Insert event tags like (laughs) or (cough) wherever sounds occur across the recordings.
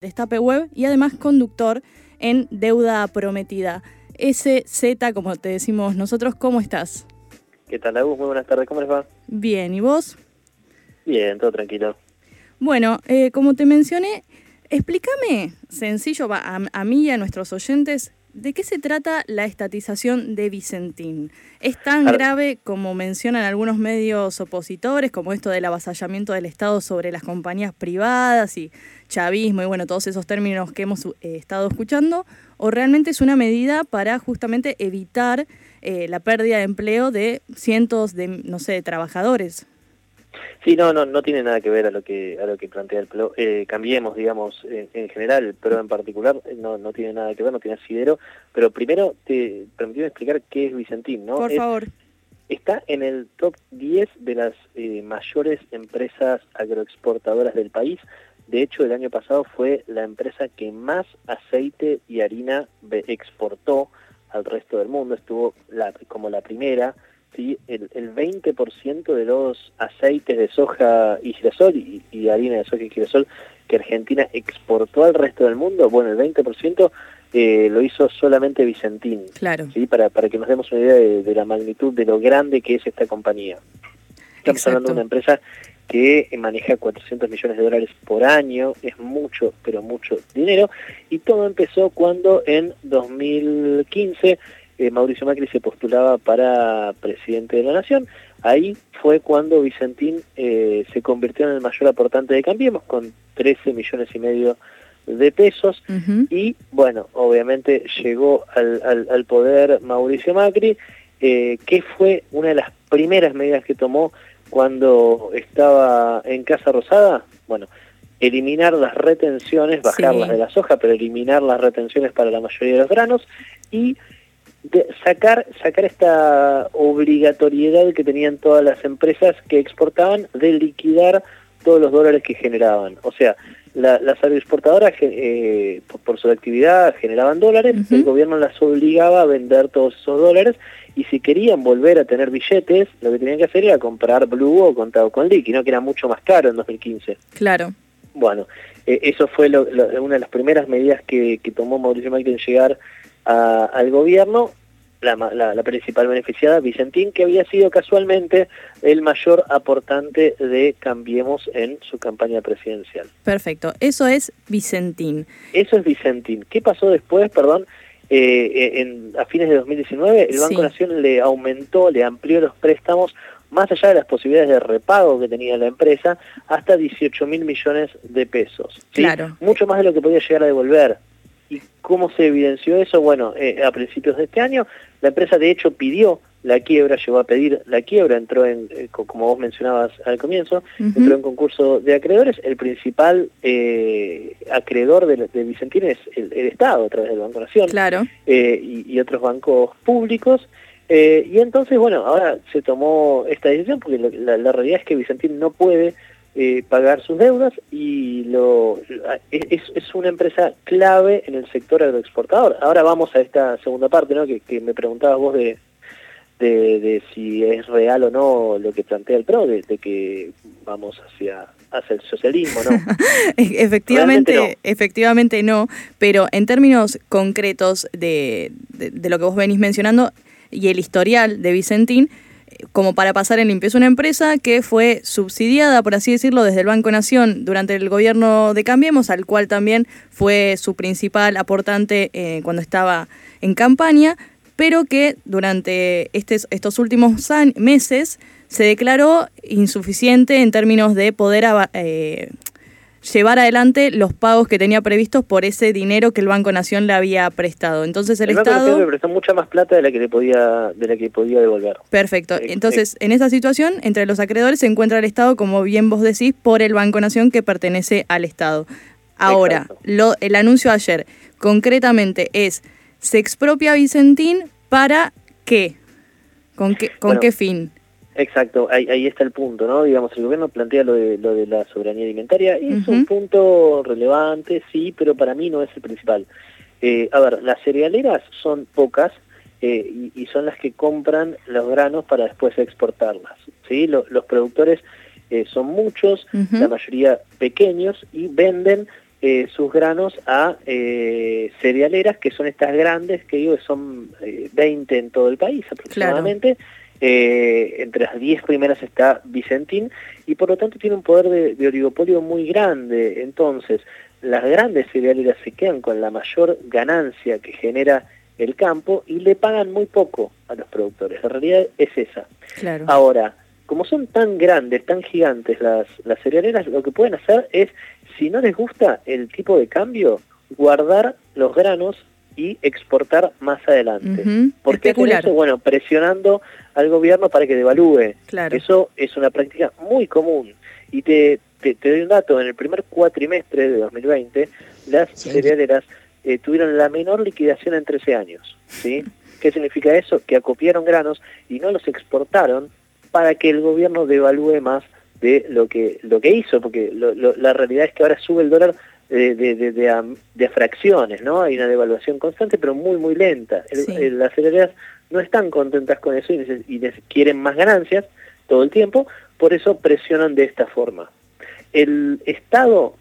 Destape Web y además conductor en Deuda Prometida. SZ, como te decimos nosotros, ¿cómo estás? ¿Qué tal, Agus? Muy buenas tardes, ¿cómo les va? Bien, ¿y vos? Bien, todo tranquilo. Bueno, eh, como te mencioné, explícame, sencillo, a, a mí y a nuestros oyentes, ¿De qué se trata la estatización de Vicentín? ¿Es tan grave como mencionan algunos medios opositores, como esto del avasallamiento del Estado sobre las compañías privadas y chavismo y bueno, todos esos términos que hemos eh, estado escuchando? ¿O realmente es una medida para justamente evitar eh, la pérdida de empleo de cientos de, no sé, de trabajadores? Sí, no, no, no tiene nada que ver a lo que a lo que plantea el PRO. Eh, cambiemos, digamos, en, general, el PRO en particular eh, no, no tiene nada que ver, no tiene asidero. Pero primero te permitió explicar qué es Vicentín, ¿no? Por favor. Está en el top 10 de las eh, mayores empresas agroexportadoras del país. De hecho, el año pasado fue la empresa que más aceite y harina exportó al resto del mundo. Estuvo la, como la primera ¿sí? el, el 20% de los aceites de soja y girasol y, harina de soja y girasol que Argentina exportó al resto del mundo, bueno, el 20% eh, lo hizo solamente Vicentín. Claro. ¿sí? Para, para que nos demos una idea de, la magnitud, de lo grande que es esta compañía. Estamos hablando de una empresa que maneja 400 millones de dólares por año, es mucho, pero mucho dinero, y todo empezó cuando en 2015 eh, Mauricio Macri se postulaba para presidente de la Nación. Ahí fue cuando Vicentín eh, se convirtió en el mayor aportante de Cambiemos, con 13 millones y medio de pesos. Y bueno, obviamente llegó al, poder Mauricio Macri, eh, que fue una de las primeras medidas que tomó cuando estaba en Casa Rosada. Bueno, eliminar las retenciones, bajarlas de la soja, pero eliminar las retenciones para la mayoría de los granos y sacar, sacar esta obligatoriedad que tenían todas las empresas que exportaban de liquidar todos los dólares que generaban. O sea, las agroexportadoras eh, por, su actividad generaban dólares, el gobierno las obligaba a vender todos esos dólares y si querían volver a tener billetes, lo que tenían que hacer era comprar Blue o contado con liqui, ¿no? que era mucho más caro en 2015. Claro. Bueno, eh, eso fue una de las primeras medidas que, que tomó Mauricio Macri en llegar al gobierno la, principal beneficiada, Vicentín, que había sido casualmente el mayor aportante de Cambiemos en su campaña presidencial. Perfecto, eso es Vicentín. Eso es Vicentín. ¿Qué pasó después, perdón? Eh, eh, en, a fines de 2019 el Banco Nación le aumentó, le amplió los préstamos más allá de las posibilidades de repago que tenía la empresa, hasta 18 mil millones de pesos. Claro. Mucho más de lo que podía llegar a devolver. ¿Y cómo se evidenció eso? Bueno, eh, a principios de este año, la empresa de hecho pidió la quiebra, llegó a pedir la quiebra, entró en, eh, como vos mencionabas al comienzo, entró en concurso de acreedores. El principal eh, acreedor de, de, Vicentín es el, Estado, a través del Banco Nación claro. y, otros bancos públicos. y entonces, bueno, ahora se tomó esta decisión porque la realidad es que Vicentín no puede eh, pagar sus deudas y lo, es, es, una empresa clave en el sector agroexportador. Ahora vamos a esta segunda parte, ¿no? que, me preguntabas vos de, de, si es real o no lo que plantea el PRO, de, que vamos hacia hacia el socialismo, ¿no? (laughs) efectivamente, no. efectivamente no, pero en términos concretos de, de, lo que vos venís mencionando y el historial de Vicentín, como para pasar en limpio. Es una empresa que fue subsidiada, por así decirlo, desde el Banco Nación durante el gobierno de Cambiemos, al cual también fue su principal aportante eh, cuando estaba en campaña, pero que durante estos últimos meses se declaró insuficiente en términos de poder eh, llevar adelante los pagos que tenía previstos por ese dinero que el Banco Nación le había prestado. Entonces el, Estado Banco le prestó mucha más plata de la que le podía de la que podía devolver. Perfecto. Entonces, en esa situación, entre los acreedores se encuentra el Estado, como bien vos decís, por el Banco Nación que pertenece al Estado. Ahora, lo, el anuncio ayer concretamente es se expropia Vicentín para qué? ¿Con qué, con qué fin? Exacto, ahí, está el punto, ¿no? Digamos, el gobierno plantea lo de, lo de la soberanía alimentaria, y es un punto relevante, sí, pero para mí no es el principal. Eh, a ver, las cerealeras son pocas eh, y, son las que compran los granos para después exportarlas, ¿sí? los productores eh, son muchos, la mayoría pequeños, y venden eh, sus granos a eh, cerealeras, que son estas grandes, que digo, son 20 en todo el país aproximadamente. Entre las 10 primeras está Vicentín y por lo tanto tiene un poder de, de oligopolio muy grande. Entonces, las grandes cerealeras se quedan con la mayor ganancia que genera el campo y le pagan muy poco a los productores. La realidad es esa. Claro. Ahora, como son tan grandes, tan gigantes las, las cerealeras, lo que pueden hacer es, si no les gusta el tipo de cambio, guardar los granos y exportar más adelante. ¿Por qué eso? Bueno, presionando al gobierno para que devalúe. Claro. Eso es una práctica muy común. Y te, te, doy un dato, en el primer cuatrimestre de 2020, las cerealeras eh, tuvieron la menor liquidación en 13 años. ¿sí? ¿Qué significa eso? Que acopiaron granos y no los exportaron para que el gobierno devalúe más de lo que, lo que hizo, porque la realidad es que ahora sube el dólar de, de, de, fracciones, ¿no? Hay una devaluación constante, pero muy, muy lenta. las cerealeras no están contentas con eso y, y quieren más ganancias todo el tiempo, por eso presionan de esta forma. El Estado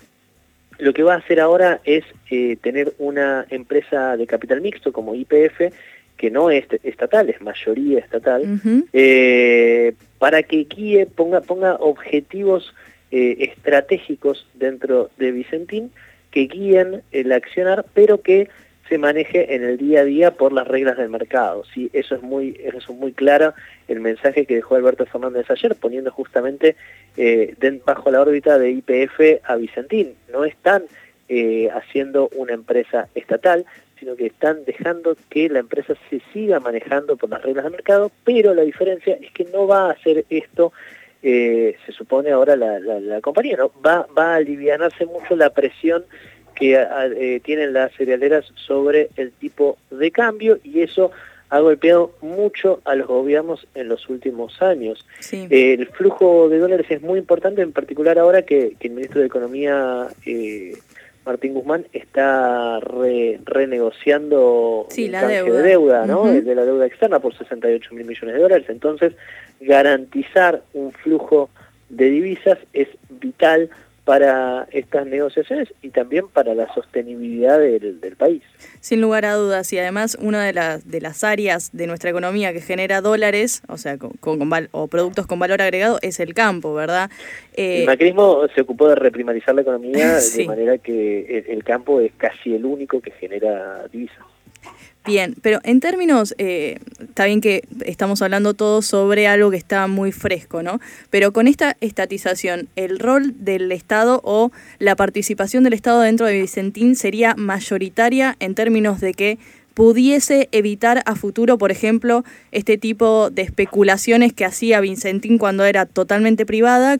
lo que va a hacer ahora es eh, tener una empresa de capital mixto como IPF, que no es estatal, es mayoría estatal, eh, para que guíe, ponga, ponga objetivos eh, estratégicos dentro de Vicentín que guíen el accionar, pero que se maneje en el día a día por las reglas del mercado. ¿sí? Eso, es muy, eso es muy claro el mensaje que dejó Alberto Fernández ayer, poniendo justamente eh, bajo la órbita de IPF a Vicentín. No están eh, haciendo una empresa estatal, sino que están dejando que la empresa se siga manejando por las reglas del mercado, pero la diferencia es que no va a hacer esto, eh, se supone ahora la, la, compañía, ¿no? va, va a aliviarse mucho la presión que eh, tienen las cerealeras sobre el tipo de cambio y eso ha golpeado mucho a los gobiernos en los últimos años. el flujo de dólares es muy importante, en particular ahora que, el ministro de Economía, eh, Martín Guzmán, está renegociando la deuda. de deuda, ¿no? de la deuda externa por 68 mil millones de dólares. Entonces, garantizar un flujo de divisas es vital para estas negociaciones y también para la sostenibilidad del, país. Sin lugar a dudas, y además una de, las de las áreas de nuestra economía que genera dólares, o sea, con, o productos con valor agregado, es el campo, ¿verdad? el eh, macrismo se ocupó de reprimarizar la economía (laughs) de manera que el, el campo es casi el único que genera divisas. Bien, pero en términos, eh, está bien que estamos hablando todo sobre algo que está muy fresco, ¿no? Pero con esta estatización, ¿el rol del Estado o la participación del Estado dentro de Vicentín sería mayoritaria en términos de que pudiese evitar a futuro, por ejemplo, este tipo de especulaciones que hacía Vicentín cuando era totalmente privada,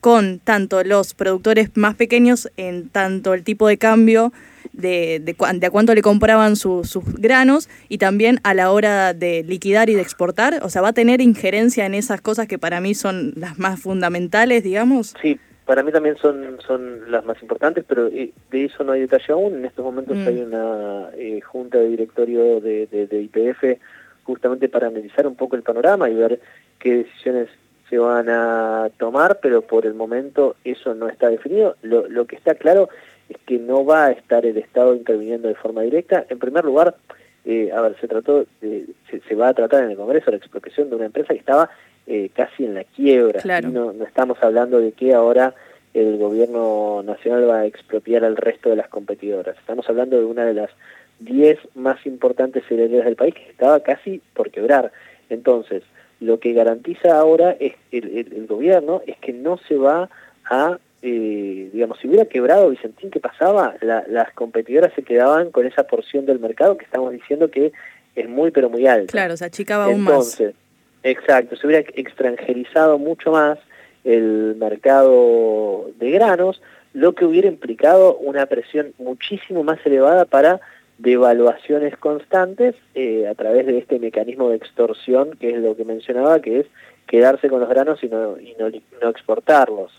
con tanto los productores más pequeños en tanto el tipo de cambio de, de, a cuánto le compraban sus granos y también a la hora de liquidar y de exportar? O sea, ¿va a tener injerencia en esas cosas que para mí son las más fundamentales, digamos? Sí, para mí también son, son las más importantes, pero eh, de eso no hay detalle aún. En estos momentos mm. hay una eh, junta de directorio de, de, IPF justamente para analizar un poco el panorama y ver qué decisiones se van a tomar, pero por el momento eso no está definido. Lo, lo que está claro es que no va a estar el Estado interviniendo de forma directa. En primer lugar, eh, a ver, se trató, se, va a tratar en el Congreso la expropiación de una empresa que estaba eh, casi en la quiebra. No, no estamos hablando de que ahora el gobierno nacional va a expropiar al resto de las competidoras. Estamos hablando de una de las 10 más importantes cerealeras del país que estaba casi por quebrar. Entonces, lo que garantiza ahora es el gobierno es que no se va a eh, digamos, si hubiera quebrado Vicentín, ¿qué pasaba? las competidoras se quedaban con esa porción del mercado que estamos diciendo que es muy, pero muy alta. Claro, se achicaba aún más. Exacto, se hubiera extranjerizado mucho más el mercado de granos, lo que hubiera implicado una presión muchísimo más elevada para devaluaciones constantes eh, a través de este mecanismo de extorsión, que es lo que mencionaba, que es quedarse con los granos y no, y no, no exportarlos.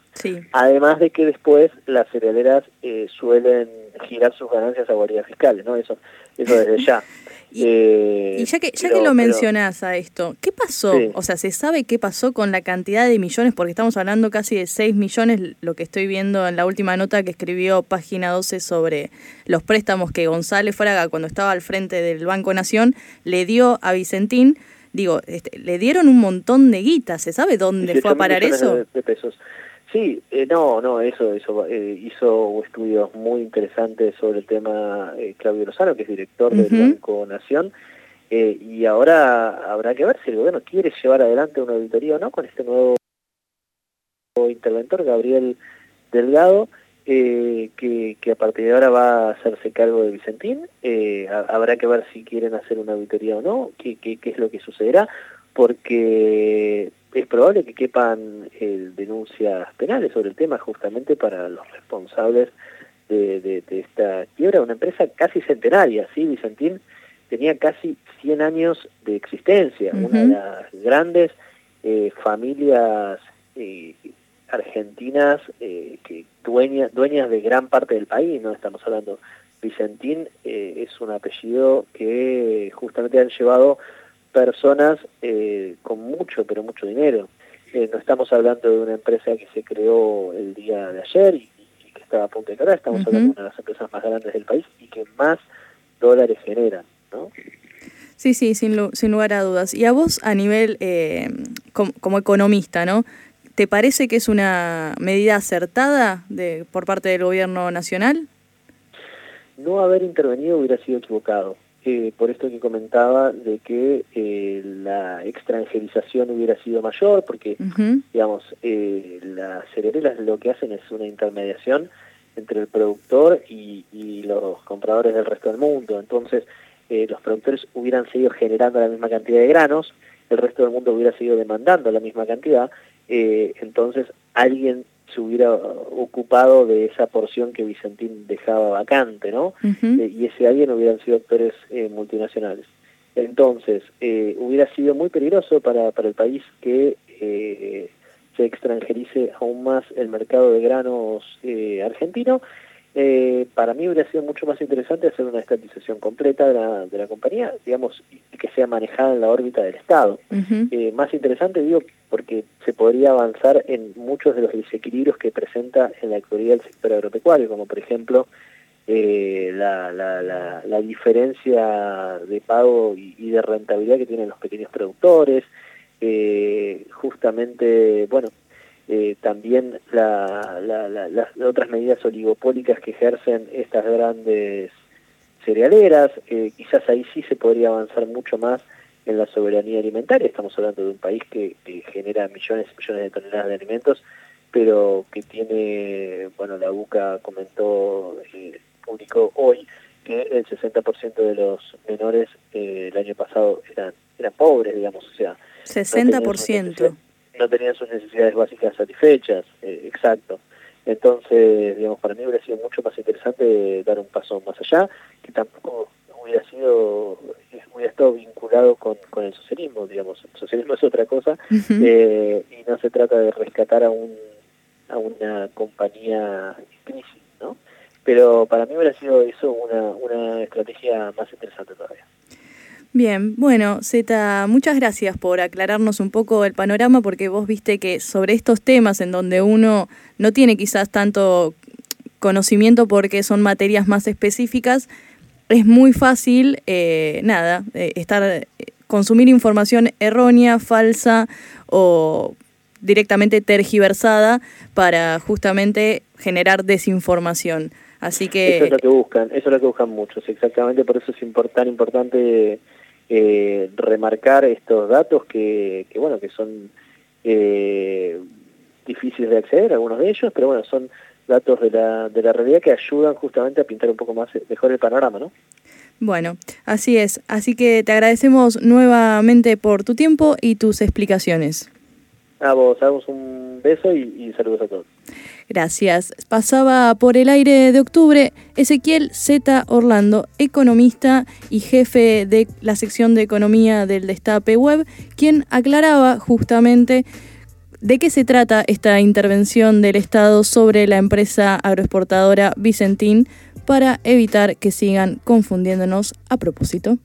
Además de que después las cerealeras eh, suelen girar sus ganancias a guardias fiscales, ¿no? Eso, eso desde (laughs) ya. Eh, y, ya que ya que lo mencionás a esto, ¿qué pasó? O sea, ¿se sabe qué pasó con la cantidad de millones? Porque estamos hablando casi de 6 millones, lo que estoy viendo en la última nota que escribió Página 12 sobre los préstamos que González Fraga, cuando estaba al frente del Banco Nación, le dio a Vicentín. Digo, este, le dieron un montón de guita, ¿se sabe dónde fue a parar eso? de pesos. Sí, eh, no, no, eso, eso eh, hizo estudios muy interesantes sobre el tema eh, Claudio Lozano, que es director del Banco Nación, y ahora habrá que ver si el gobierno quiere llevar adelante una auditoría o no con este nuevo interventor, Gabriel Delgado, que, que, a partir de ahora va a hacerse cargo de Vicentín. habrá que ver si quieren hacer una auditoría o no, qué, qué, qué es lo que sucederá, porque es probable que quepan eh, denuncias penales sobre el tema justamente para los responsables de, esta quiebra, una empresa casi centenaria, ¿sí? Vicentín tenía casi 100 años de existencia, una de las grandes eh, familias eh, argentinas que dueñas de gran parte del país, no estamos hablando, Vicentín es un apellido que justamente han llevado personas eh, con mucho, pero mucho dinero. Eh, no estamos hablando de una empresa que se creó el día de ayer y, que estaba a punto de caer, estamos hablando de una de las empresas más grandes del país y que más dólares generan, ¿no? Sí, sí, sin, sin lugar a dudas. Y a vos a nivel eh, como, economista, ¿no? ¿Te parece que es una medida acertada de, por parte del gobierno nacional? No haber intervenido hubiera sido equivocado por esto que comentaba de que eh, la extranjerización hubiera sido mayor, porque, digamos, eh, las cerealeras lo que hacen es una intermediación entre el productor y, los compradores del resto del mundo. Entonces, eh, los productores hubieran seguido generando la misma cantidad de granos, el resto del mundo hubiera seguido demandando la misma cantidad, entonces alguien se hubiera ocupado de esa porción que Vicentín dejaba vacante, ¿no? Eh, y ese alguien hubieran sido actores eh, multinacionales. Entonces, eh, hubiera sido muy peligroso para, para el país que se extranjerice aún más el mercado de granos argentino eh, para mí hubiera sido mucho más interesante hacer una estatización completa de la, de la compañía, digamos, y que sea manejada en la órbita del Estado. Eh, más interesante, digo, porque se podría avanzar en muchos de los desequilibrios que presenta en la actualidad el sector agropecuario, como por ejemplo eh, la, la, la, diferencia de pago y, de rentabilidad que tienen los pequeños productores, justamente, bueno, eh, también las otras medidas oligopólicas que ejercen estas grandes cerealeras, eh, quizás ahí sí se podría avanzar mucho más en la soberanía alimentaria, estamos hablando de un país que, genera millones y millones de toneladas de alimentos, pero que tiene, bueno, la UCA comentó, eh, publicó hoy que el 60% de los menores eh, el año pasado eran, eran pobres, digamos, o sea... 60% no tenían sus necesidades básicas satisfechas, eh, exacto. Entonces, digamos, para mí hubiera sido mucho más interesante dar un paso más allá, que tampoco hubiera sido, hubiera estado vinculado con, con el socialismo, digamos, el socialismo es otra cosa, eh, y no se trata de rescatar a un a una compañía en crisis, ¿no? Pero para mí hubiera sido eso una, una estrategia más interesante todavía. Bien, bueno, Zeta, muchas gracias por aclararnos un poco el panorama, porque vos viste que sobre estos temas en donde uno no tiene quizás tanto conocimiento porque son materias más específicas, es muy fácil, eh, nada, eh, estar, eh, consumir información errónea, falsa o directamente tergiversada para justamente generar desinformación. Así que... Eso es lo que buscan, eso es lo que buscan muchos, exactamente, por eso es tan importante eh, remarcar estos datos que, que bueno, que son eh, difíciles de acceder, algunos de ellos, pero bueno, son datos de la, de la realidad que ayudan justamente a pintar un poco más mejor el panorama, ¿no? Bueno, así es. Así que te agradecemos nuevamente por tu tiempo y tus explicaciones. A vos, damos un beso y, y saludos a todos. Gracias. Pasaba por el aire de octubre Ezequiel Z. Orlando, economista y jefe de la sección de economía del Destape Web, quien aclaraba justamente de qué se trata esta intervención del Estado sobre la empresa agroexportadora Vicentín para evitar que sigan confundiéndonos a propósito.